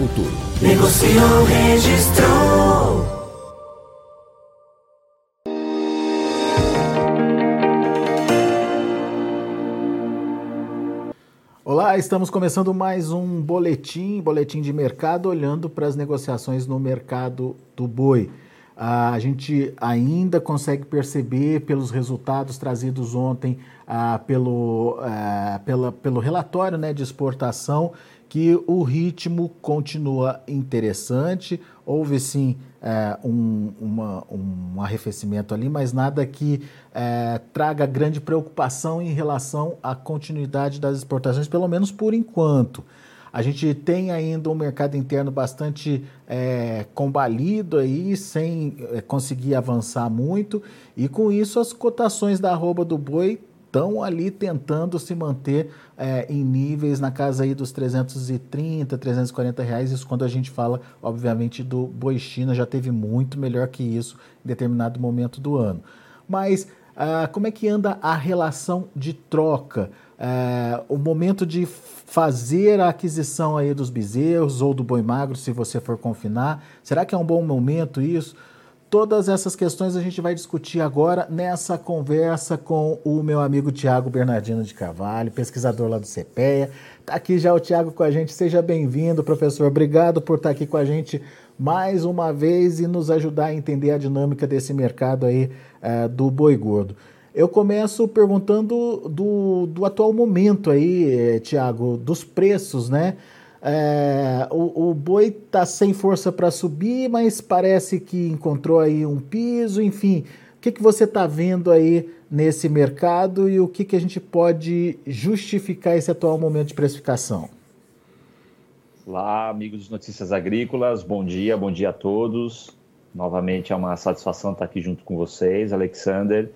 futuro. Negociou, registrou. Olá, estamos começando mais um boletim, boletim de mercado, olhando para as negociações no mercado do boi. a gente ainda consegue perceber pelos resultados trazidos ontem ah, pelo, ah, pela, pelo relatório né, de exportação que o ritmo continua interessante. Houve sim é, um, uma, um arrefecimento ali, mas nada que é, traga grande preocupação em relação à continuidade das exportações, pelo menos por enquanto. A gente tem ainda um mercado interno bastante é, combalido aí, sem é, conseguir avançar muito, e com isso as cotações da arroba do boi estão ali tentando se manter é, em níveis na casa aí dos 330, 340 reais. Isso quando a gente fala, obviamente, do boi China, já teve muito melhor que isso em determinado momento do ano. Mas ah, como é que anda a relação de troca? É, o momento de fazer a aquisição aí dos bezerros ou do boi magro, se você for confinar, será que é um bom momento isso? Todas essas questões a gente vai discutir agora nessa conversa com o meu amigo Tiago Bernardino de Carvalho, pesquisador lá do CPEA. Está aqui já o Tiago com a gente. Seja bem-vindo, professor. Obrigado por estar tá aqui com a gente mais uma vez e nos ajudar a entender a dinâmica desse mercado aí uh, do boi gordo. Eu começo perguntando do, do atual momento aí, eh, Tiago, dos preços, né? É, o, o, boi está sem força para subir, mas parece que encontrou aí um piso, enfim. O que, que você está vendo aí nesse mercado e o que, que a gente pode justificar esse atual momento de precificação? Olá, amigos de Notícias Agrícolas, bom dia, bom dia a todos. Novamente é uma satisfação estar aqui junto com vocês, Alexander.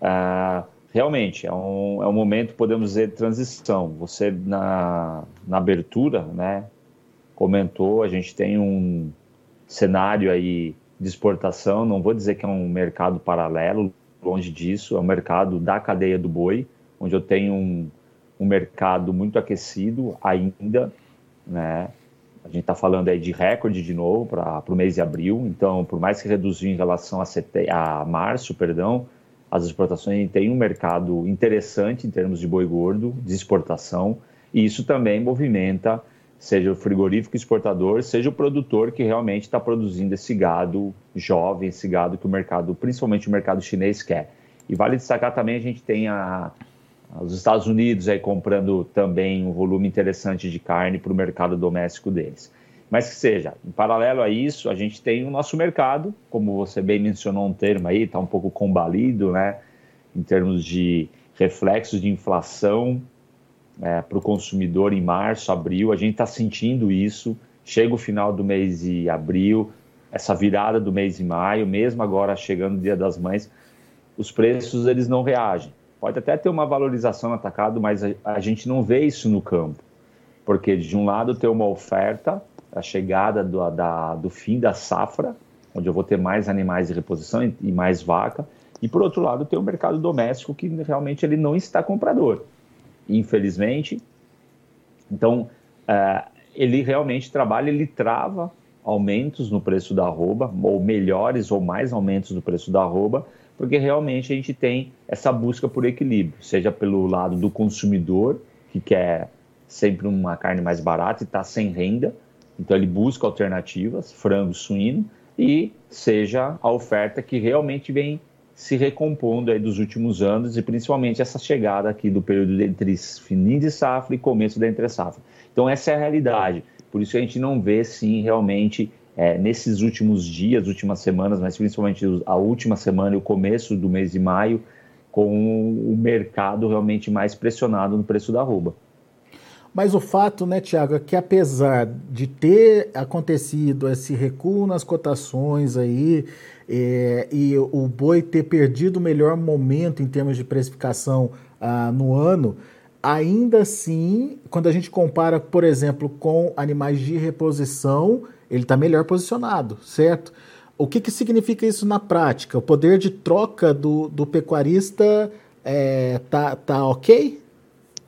Uh, realmente é um, é um momento, podemos dizer, de transição. Você, na, na abertura, né, comentou, a gente tem um cenário aí de exportação, não vou dizer que é um mercado paralelo, longe disso, é um mercado da cadeia do boi, onde eu tenho um, um mercado muito aquecido ainda, né, a gente está falando aí de recorde de novo para o mês de abril, então, por mais que reduziu em relação a, sete, a março, perdão, as exportações têm um mercado interessante em termos de boi gordo, de exportação, e isso também movimenta, seja o frigorífico exportador, seja o produtor que realmente está produzindo esse gado jovem, esse gado que o mercado, principalmente o mercado chinês, quer. E vale destacar também, a gente tem a, os Estados Unidos aí comprando também um volume interessante de carne para o mercado doméstico deles. Mas que seja, em paralelo a isso, a gente tem o nosso mercado, como você bem mencionou um termo aí, está um pouco combalido, né? Em termos de reflexos de inflação é, para o consumidor em março, abril, a gente está sentindo isso. Chega o final do mês de abril, essa virada do mês de maio, mesmo agora chegando o Dia das Mães, os preços eles não reagem. Pode até ter uma valorização atacado, mas a, a gente não vê isso no campo. Porque de um lado tem uma oferta a chegada do, da, do fim da safra, onde eu vou ter mais animais de reposição e, mais vaca, e por outro lado tem o mercado doméstico que realmente ele não está comprador, infelizmente. Então uh, ele realmente trabalha, ele trava aumentos no preço da arroba, ou melhores ou mais aumentos do preço da arroba, porque realmente a gente tem essa busca por equilíbrio, seja pelo lado do consumidor, que quer sempre uma carne mais barata e está sem renda, então ele busca alternativas, frango, suíno, e seja a oferta que realmente vem se recompondo aí dos últimos anos e principalmente essa chegada aqui do período entre fim de safra e começo da entre safra. Então essa é a realidade. Por isso a gente não vê sim realmente é, nesses últimos dias, últimas semanas, mas principalmente a última semana e o começo do mês de maio, com o mercado realmente mais pressionado no preço da arroba. Mas o fato, né, Tiago, é que apesar de ter acontecido esse recuo nas cotações aí é, e o boi ter perdido o melhor momento em termos de precificação ah, no ano, ainda assim, quando a gente compara, por exemplo, com animais de reposição, ele está melhor posicionado, certo? O que, que significa isso na prática? O poder de troca do, do pecuarista é, tá, tá ok?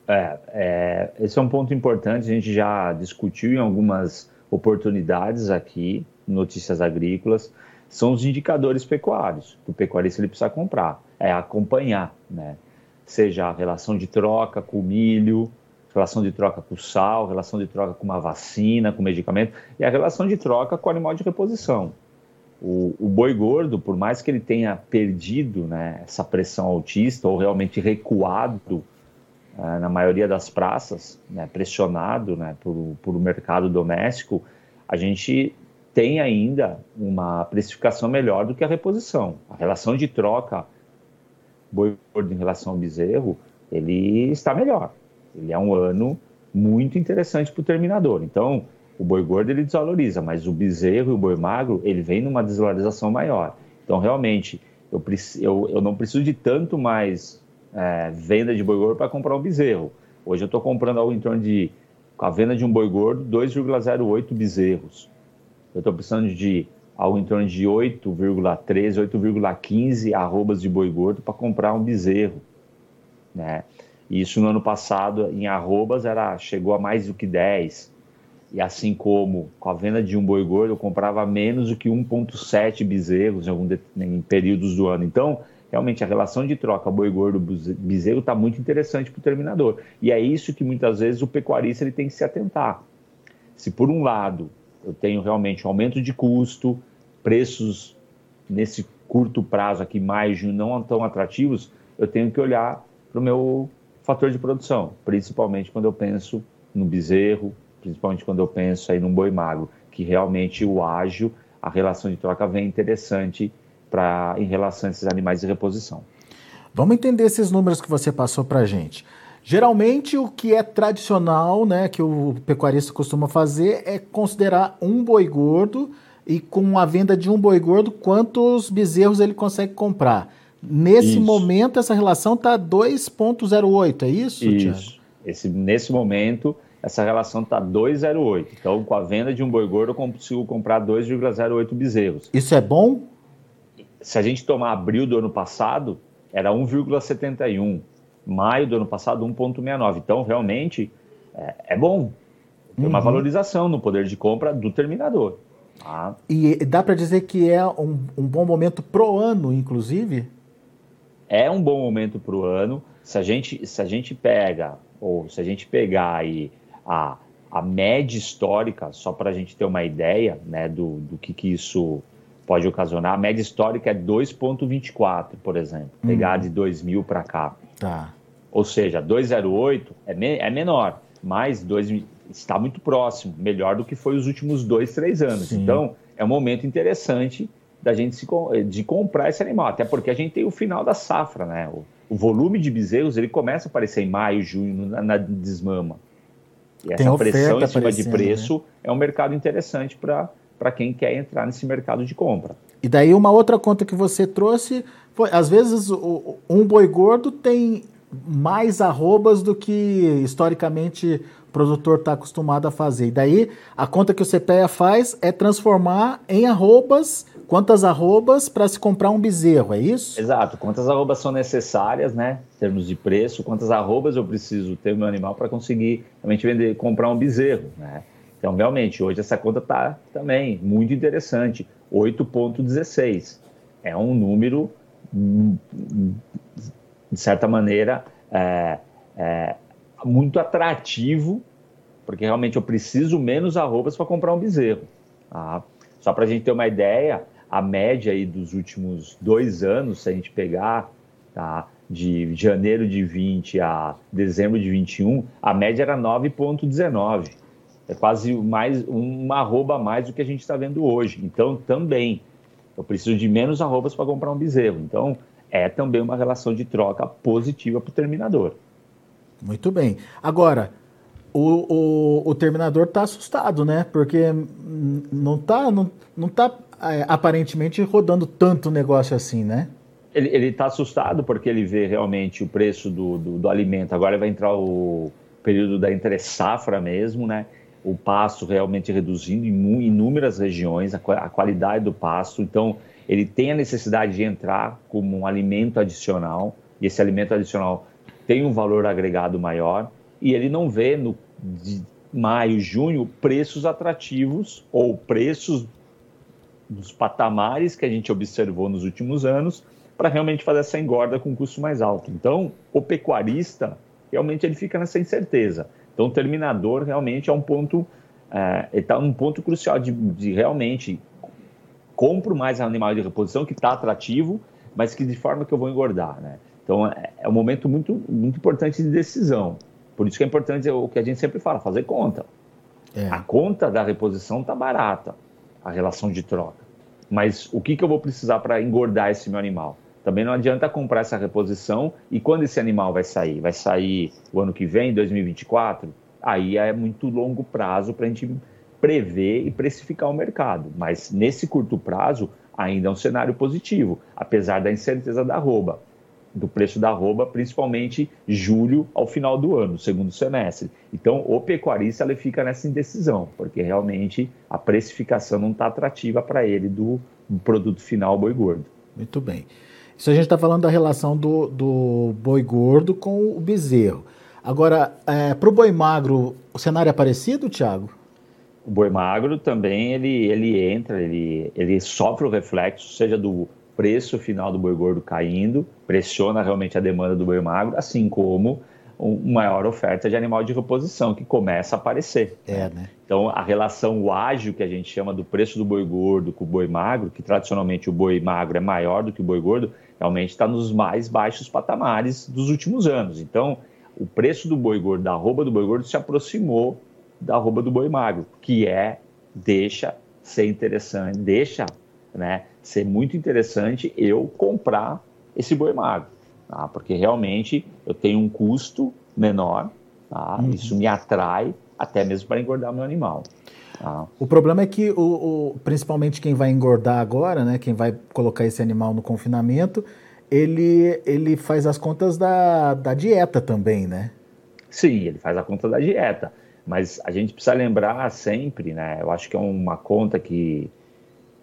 É, é, esse é um ponto importante, a gente já discutiu em algumas oportunidades aqui, notícias agrícolas, são os indicadores pecuários que o pecuarista ele precisa comprar, é acompanhar, né? Seja a relação de troca com o milho, relação de troca com o sal, relação de troca com uma vacina, com medicamento, e a relação de troca com o animal de reposição. O, o boi gordo, por mais que ele tenha perdido né, essa pressão autista ou realmente recuado na maioria das praças, né, pressionado né, por, por mercado doméstico, a gente tem ainda uma precificação melhor do que a reposição. A relação de troca boi gordo em relação ao bezerro, ele está melhor. Ele é um ano muito interessante para o terminador. Então, o boi gordo ele desvaloriza, mas o bezerro e o boi magro ele vem numa desvalorização maior. Então, realmente, eu, eu, eu não preciso de tanto mais é, venda de boi gordo para comprar um bezerro. Hoje eu estou comprando algo em torno de, com a venda de um boi gordo, 2,08 bezerros. Eu estou precisando de algo em torno de 8,13, 8,15 arrobas de boi gordo para comprar um bezerro. Né? Isso no ano passado, em arrobas, era, chegou a mais do que 10. E assim como com a venda de um boi gordo, eu comprava menos do que 1,7 bezerros em, algum em períodos do ano. Então, realmente, a relação de troca boi gordo bezerro está muito interessante para o terminador. E é isso que muitas vezes o pecuarista ele tem que se atentar. Se por um lado eu tenho realmente um aumento de custo, preços nesse curto prazo aqui, mais de não tão atrativos, eu tenho que olhar para o meu fator de produção, principalmente quando eu penso no bezerro, principalmente quando eu penso aí num boi magro, que realmente o ágil, a relação de troca vem interessante para em relação a esses animais de reposição. Vamos entender esses números que você passou para a gente. Geralmente, o que é tradicional, né, que o pecuarista costuma fazer, é considerar um boi gordo e com a venda de um boi gordo, quantos bezerros ele consegue comprar. Nesse isso. momento, essa relação está 2,08, é isso, Isso. Esse, nesse momento, essa relação está 2,08. Então, com a venda de um boi gordo, eu consigo comprar 2,08 bezerros. Isso é bom? Se a gente tomar abril do ano passado, era 1,71. Maio do ano passado, 1,69. Então, realmente, é, é bom. Tem uhum. uma valorização no poder de compra do terminador. Ah. E dá para dizer que é um, um bom momento pro ano, inclusive? é um bom momento para o ano. Se a gente, se a gente pega, ou se a gente pegar aí a, a média histórica, só para a gente ter uma ideia né, do, do que, que isso pode ocasionar, a média histórica é 2,24, por exemplo, hum. pegar de 2000 para cá. Tá. Ou seja, 2,08 é, me, é menor, mas 2, está muito próximo, melhor do que foi os últimos dois, três anos. Sim. Então, é um momento interessante da gente se, de comprar esse animal, até porque a gente tem o final da safra, né? O, o volume de bezerros ele começa a aparecer em maio, junho, na, na desmama. E essa pressão em cima de preço né? é um mercado interessante para quem quer entrar nesse mercado de compra. E daí uma outra conta que você trouxe foi, às vezes, um boi gordo tem mais arrobas do que historicamente o produtor está acostumado a fazer. E daí a conta que o CPEA faz é transformar em arrobas quantas arrobas para se comprar um bezerro, é isso? Exato, quantas arrobas são necessárias, né, em termos de preço, quantas arrobas eu preciso ter meu animal para conseguir realmente vender, comprar um bezerro, né? Então, realmente, hoje essa conta está também muito interessante, 8,16. É um número, de certa maneira, é, é, muito atrativo, porque realmente eu preciso menos arrobas para comprar um bezerro. Tá? Só para a gente ter uma ideia, a média aí dos últimos dois anos, se a gente pegar, tá, de janeiro de 20 a dezembro de 21, a média era 9,19. É quase mais uma arroba a mais do que a gente está vendo hoje. Então, também, eu preciso de menos arrobas para comprar um bezerro. Então, é também uma relação de troca positiva para o terminador. Muito bem. Agora, o, o, o terminador está assustado, né? Porque não está não, não tá, é, aparentemente rodando tanto negócio assim, né? Ele está assustado porque ele vê realmente o preço do, do, do alimento. Agora vai entrar o período da entre-safra mesmo, né? O pasto realmente reduzindo em inúmeras regiões, a, qualidade do pasto. Então, ele tem a necessidade de entrar como um alimento adicional, e esse alimento adicional tem um valor agregado maior e ele não vê no de maio, junho, preços atrativos ou preços dos patamares que a gente observou nos últimos anos para realmente fazer essa engorda com custo mais alto. Então, o pecuarista realmente ele fica nessa incerteza. Então, o terminador realmente é um ponto, é, está um ponto crucial de, de realmente compro mais animal de reposição que está atrativo, mas que de forma que eu vou engordar, né? Então, é, é um momento muito, muito importante de decisão. Por isso que é importante o que a gente sempre fala, fazer conta. É. A conta da reposição está barata, a relação de troca. Mas o que, que eu vou precisar para engordar esse meu animal? Também não adianta comprar essa reposição e quando esse animal vai sair? Vai sair o ano que vem, 2024? Aí é muito longo prazo para a gente prever e precificar o mercado. Mas nesse curto prazo, ainda é um cenário positivo, apesar da incerteza da arroba do preço da arroba, principalmente julho ao final do ano, segundo semestre. Então, o pecuarista ele fica nessa indecisão, porque realmente a precificação não está atrativa para ele do, produto final boi gordo. Muito bem. Isso a gente está falando da relação do, do boi gordo com o bezerro. Agora, é, para o boi magro, o cenário é parecido, Thiago? O boi magro também ele, ele entra, ele, ele sofre o reflexo, seja do preço final do boi gordo caindo, pressiona realmente a demanda do boi magro, assim como uma maior oferta de animal de reposição que começa a aparecer. É, né? Então, a relação ágil que a gente chama do preço do boi gordo com o boi magro, que tradicionalmente o boi magro é maior do que o boi gordo, realmente está nos mais baixos patamares dos últimos anos. Então, o preço do boi gordo, da arroba do boi gordo, se aproximou da arroba do boi magro, que é, deixa ser interessante, deixa né, ser muito interessante eu comprar esse boi magro, tá? porque realmente eu tenho um custo menor, tá? Uhum. isso me atrai até mesmo para engordar meu animal. Tá? O problema é que, o, o, principalmente quem vai engordar agora, né, quem vai colocar esse animal no confinamento, ele, ele faz as contas da, da dieta também, né? Sim, ele faz a conta da dieta. Mas a gente precisa lembrar sempre, né? Eu acho que é uma conta que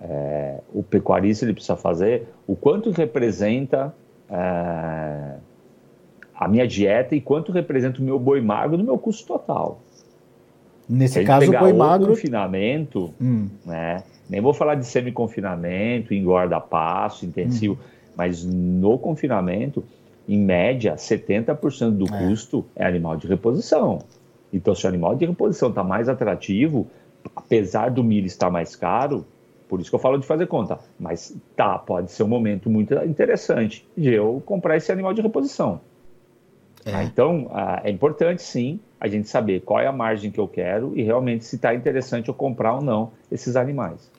é, o pecuarista ele precisa fazer, o quanto representa é, a minha dieta e quanto representa o meu boi magro no meu custo total. Nesse caso, o boi magro. confinamento, hum. né? Nem vou falar de semi-confinamento, engorda passo, intensivo, hum. mas no confinamento, em média, 70% do é. custo é animal de reposição. Então, se o animal de reposição está mais atrativo, apesar do milho estar mais caro, por isso que eu falo de fazer conta. Mas tá, pode ser um momento muito interessante de eu comprar esse animal de reposição. É. Ah, então, ah, é importante sim a gente saber qual é a margem que eu quero e realmente se está interessante eu comprar ou não esses animais.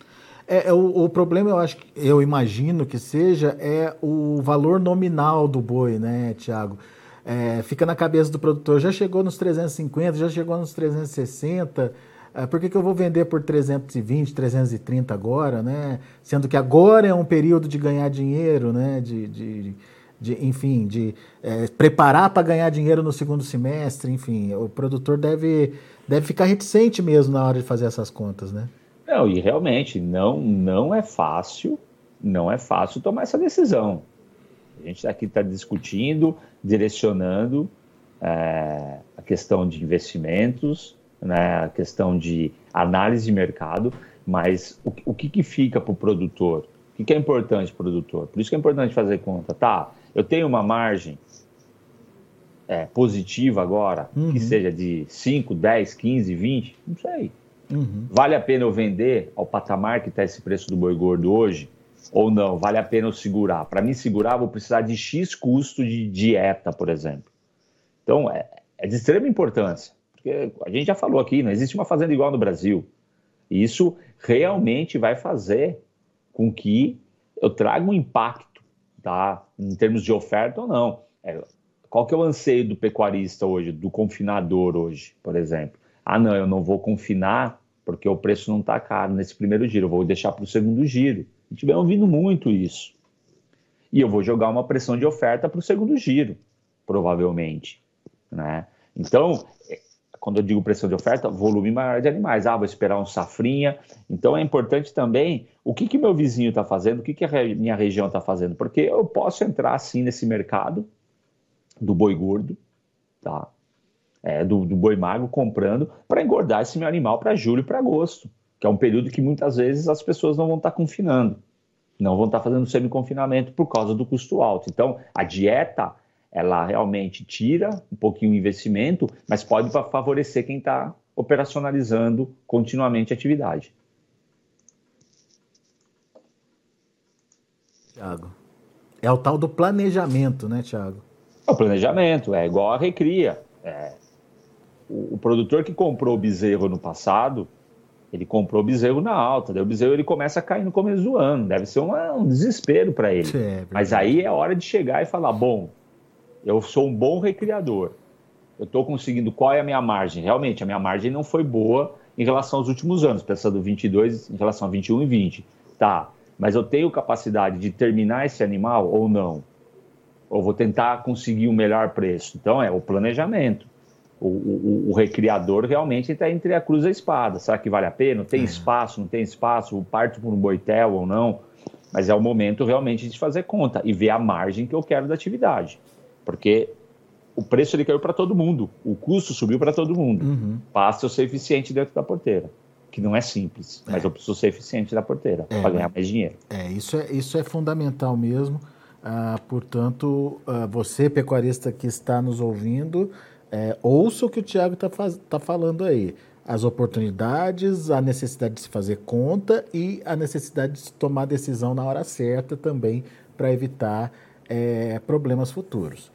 É, é, o, o, problema, eu acho, eu imagino que seja, é o valor nominal do boi, né, Tiago? É, fica na cabeça do produtor, já chegou nos 350, já chegou nos 360, é, por que, que eu vou vender por 320, 330 agora, né? Sendo que agora é um período de ganhar dinheiro, né? De, de, de enfim, de é, preparar para ganhar dinheiro no segundo semestre, enfim, o produtor deve, deve ficar reticente mesmo na hora de fazer essas contas, né? Não, e realmente não, não é fácil, não é fácil tomar essa decisão. A gente aqui está discutindo, direcionando é, a questão de investimentos, né, a questão de análise de mercado, mas o, o que, que fica para o produtor? O que, que é importante para o produtor? Por isso que é importante fazer conta. Tá, eu tenho uma margem é, positiva agora, uhum. que seja de 5, 10, 15, 20, não sei. Uhum. Vale a pena eu vender ao patamar que está esse preço do boi gordo hoje? Ou não? Vale a pena eu segurar? Para mim segurar, vou precisar de X custo de dieta, por exemplo. Então, é, é de extrema importância. Porque a gente já falou aqui, não existe uma fazenda igual no Brasil. Isso realmente vai fazer com que eu traga um impacto, tá? Em termos de oferta ou não. É, qual que é o anseio do pecuarista hoje, do confinador hoje, por exemplo? Ah, não, eu não vou confinar porque o preço não está caro nesse primeiro giro, eu vou deixar para o segundo giro. A gente vem ouvindo muito isso. E eu vou jogar uma pressão de oferta para o segundo giro, provavelmente. Né? Então, quando eu digo pressão de oferta, volume maior de animais. Ah, vou esperar um safrinha. Então é importante também o que que meu vizinho está fazendo, o que que a minha região está fazendo, porque eu posso entrar assim nesse mercado do boi gordo, tá? É, do, do boi magro comprando para engordar esse meu animal para julho e para agosto, que é um período que muitas vezes as pessoas não vão estar tá confinando, não vão estar tá fazendo semi-confinamento por causa do custo alto. Então, a dieta ela realmente tira um pouquinho o investimento, mas pode favorecer quem está operacionalizando continuamente a atividade. Tiago, é o tal do planejamento, né, Tiago? É o planejamento, é igual a recria. É, o, o, produtor que comprou o bezerro no passado, ele comprou o bezerro na alta, daí o bezerro ele começa a cair no começo do ano, deve ser uma, um desespero para ele. É, Mas aí é hora de chegar e falar, bom, eu sou um bom recriador. Eu estou conseguindo. Qual é a minha margem? Realmente, a minha margem não foi boa em relação aos últimos anos, pensando 22 em relação a 21 e 20. Tá, mas eu tenho capacidade de terminar esse animal ou não? Ou vou tentar conseguir um melhor preço? Então, é o planejamento. O, o, o recriador realmente está entre a cruz e a espada. Será que vale a pena? Tem é. espaço? Não tem espaço? Parto por um boitel ou não? Mas é o momento realmente de fazer conta e ver a margem que eu quero da atividade porque o preço ele caiu para todo mundo, o custo subiu para todo mundo. Uhum. Basta eu ser eficiente dentro da porteira, que não é simples, é. mas eu preciso ser eficiente da porteira é, para ganhar mais dinheiro. É isso é isso é fundamental mesmo. Ah, portanto, ah, você pecuarista que está nos ouvindo, é, ouça o que o Tiago está tá falando aí. As oportunidades, a necessidade de se fazer conta e a necessidade de se tomar decisão na hora certa também para evitar é, problemas futuros.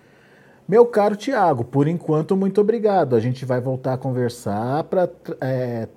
Meu caro Tiago, por enquanto, muito obrigado. A gente vai voltar a conversar para é,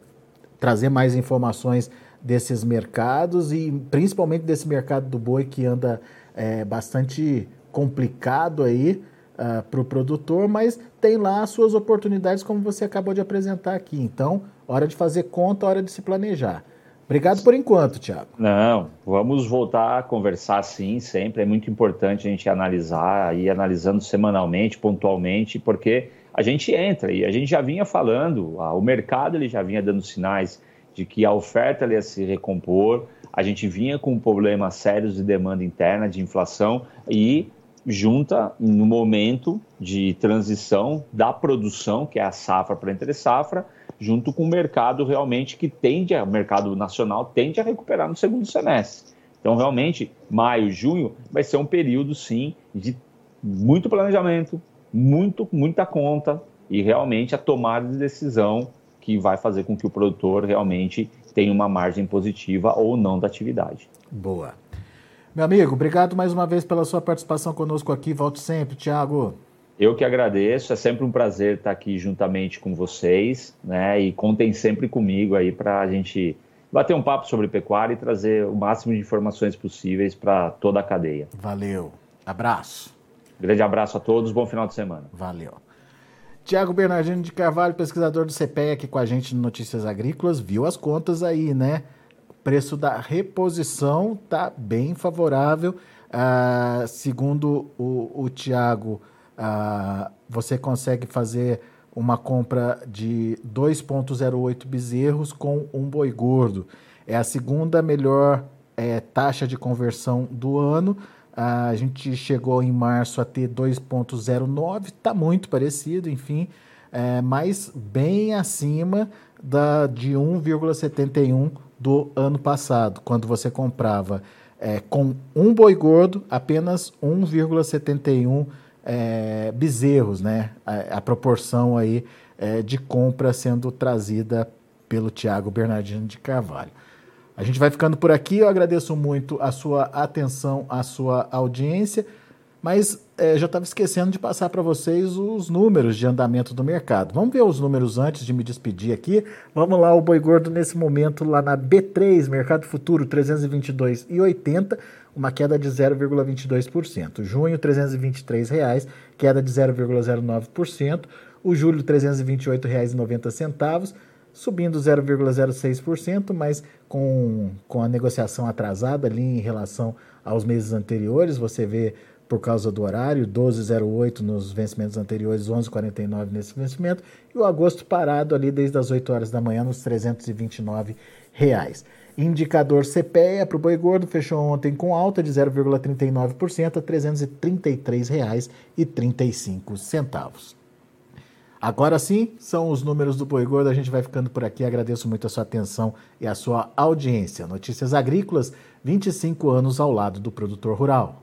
trazer mais informações desses mercados e principalmente desse mercado do boi que anda é, bastante complicado aí uh, para o produtor, mas tem lá as suas oportunidades, como você acabou de apresentar aqui. Então, hora de fazer conta, hora de se planejar. Obrigado por enquanto, Tiago. Não, vamos voltar a conversar sim, sempre. É muito importante a gente analisar, ir analisando semanalmente, pontualmente, porque a gente entra e a gente já vinha falando, o mercado ele já vinha dando sinais de que a oferta ia se recompor, a gente vinha com problemas sérios de demanda interna, de inflação e junta no momento de transição da produção, que é a safra para entre safra, junto com o mercado realmente que tende, o mercado nacional tende a recuperar no segundo semestre. Então, realmente, maio, junho vai ser um período, sim, de muito planejamento, muito, muita conta e realmente a tomada de decisão que vai fazer com que o produtor realmente tenha uma margem positiva ou não da atividade. Boa. Meu amigo, obrigado mais uma vez pela sua participação conosco aqui. Volte sempre, Tiago. Eu que agradeço, é sempre um prazer estar aqui juntamente com vocês, né? E contem sempre comigo aí para a gente bater um papo sobre pecuária e trazer o máximo de informações possíveis para toda a cadeia. Valeu. Abraço. Grande abraço a todos, bom final de semana. Valeu. Tiago Bernardino de Carvalho, pesquisador do CPE aqui com a gente no Notícias Agrícolas, viu as contas aí, né? preço da reposição está bem favorável. Ah, segundo o, o Tiago, ah, você consegue fazer uma compra de 2,08 bezerros com um boi gordo. É a segunda melhor é, taxa de conversão do ano. Ah, a gente chegou em março a ter 2,09, está muito parecido, enfim, é, mas bem acima da, de 1,71 do ano passado, quando você comprava é, com um boi gordo, apenas 1,71 é, bezerros, né? A, a proporção aí é, de compra sendo trazida pelo Tiago Bernardino de Carvalho. A gente vai ficando por aqui. Eu agradeço muito a sua atenção, a sua audiência. Mas é, já estava esquecendo de passar para vocês os números de andamento do mercado. Vamos ver os números antes de me despedir aqui. Vamos lá, o boi gordo nesse momento lá na B3, mercado futuro 322,80, uma queda de 0,22%. Junho, 323 reais, queda de 0,09%. O julho, R$ 328,90 subindo 0,06%, mas com, com a negociação atrasada ali em relação aos meses anteriores. Você vê por causa do horário, 12,08 nos vencimentos anteriores, 11,49 nesse vencimento, e o agosto parado ali desde as 8 horas da manhã nos 329 reais. Indicador CPEA para o boi gordo fechou ontem com alta de 0,39% a R$ 333,35. Agora sim, são os números do Boi Gordo. A gente vai ficando por aqui. Agradeço muito a sua atenção e a sua audiência. Notícias Agrícolas, 25 anos ao lado do produtor rural.